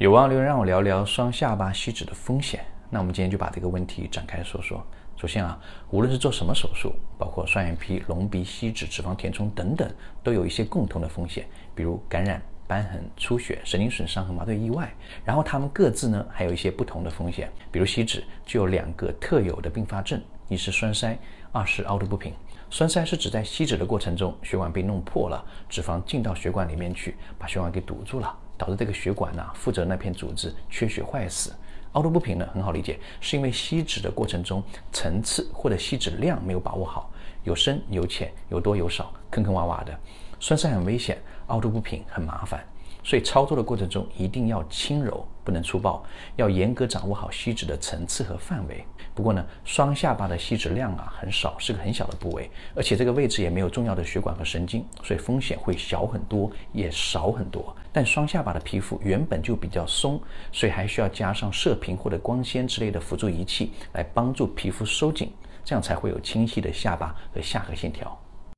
有网友留言让我聊聊双下巴吸脂的风险，那我们今天就把这个问题展开说说。首先啊，无论是做什么手术，包括双眼皮、隆鼻、吸脂、脂肪填充等等，都有一些共同的风险，比如感染、瘢痕、出血、神经损伤和麻醉意外。然后它们各自呢还有一些不同的风险，比如吸脂就有两个特有的并发症，一是栓塞，二是凹凸不平。栓塞是指在吸脂的过程中，血管被弄破了，脂肪进到血管里面去，把血管给堵住了，导致这个血管呢负责那片组织缺血坏死。凹凸不平呢很好理解，是因为吸脂的过程中层次或者吸脂量没有把握好，有深有浅，有多有少，坑坑洼洼的。栓塞很危险，凹凸不平很麻烦。所以操作的过程中一定要轻柔，不能粗暴，要严格掌握好吸脂的层次和范围。不过呢，双下巴的吸脂量啊很少，是个很小的部位，而且这个位置也没有重要的血管和神经，所以风险会小很多，也少很多。但双下巴的皮肤原本就比较松，所以还需要加上射频或者光纤之类的辅助仪器来帮助皮肤收紧，这样才会有清晰的下巴和下颌线条。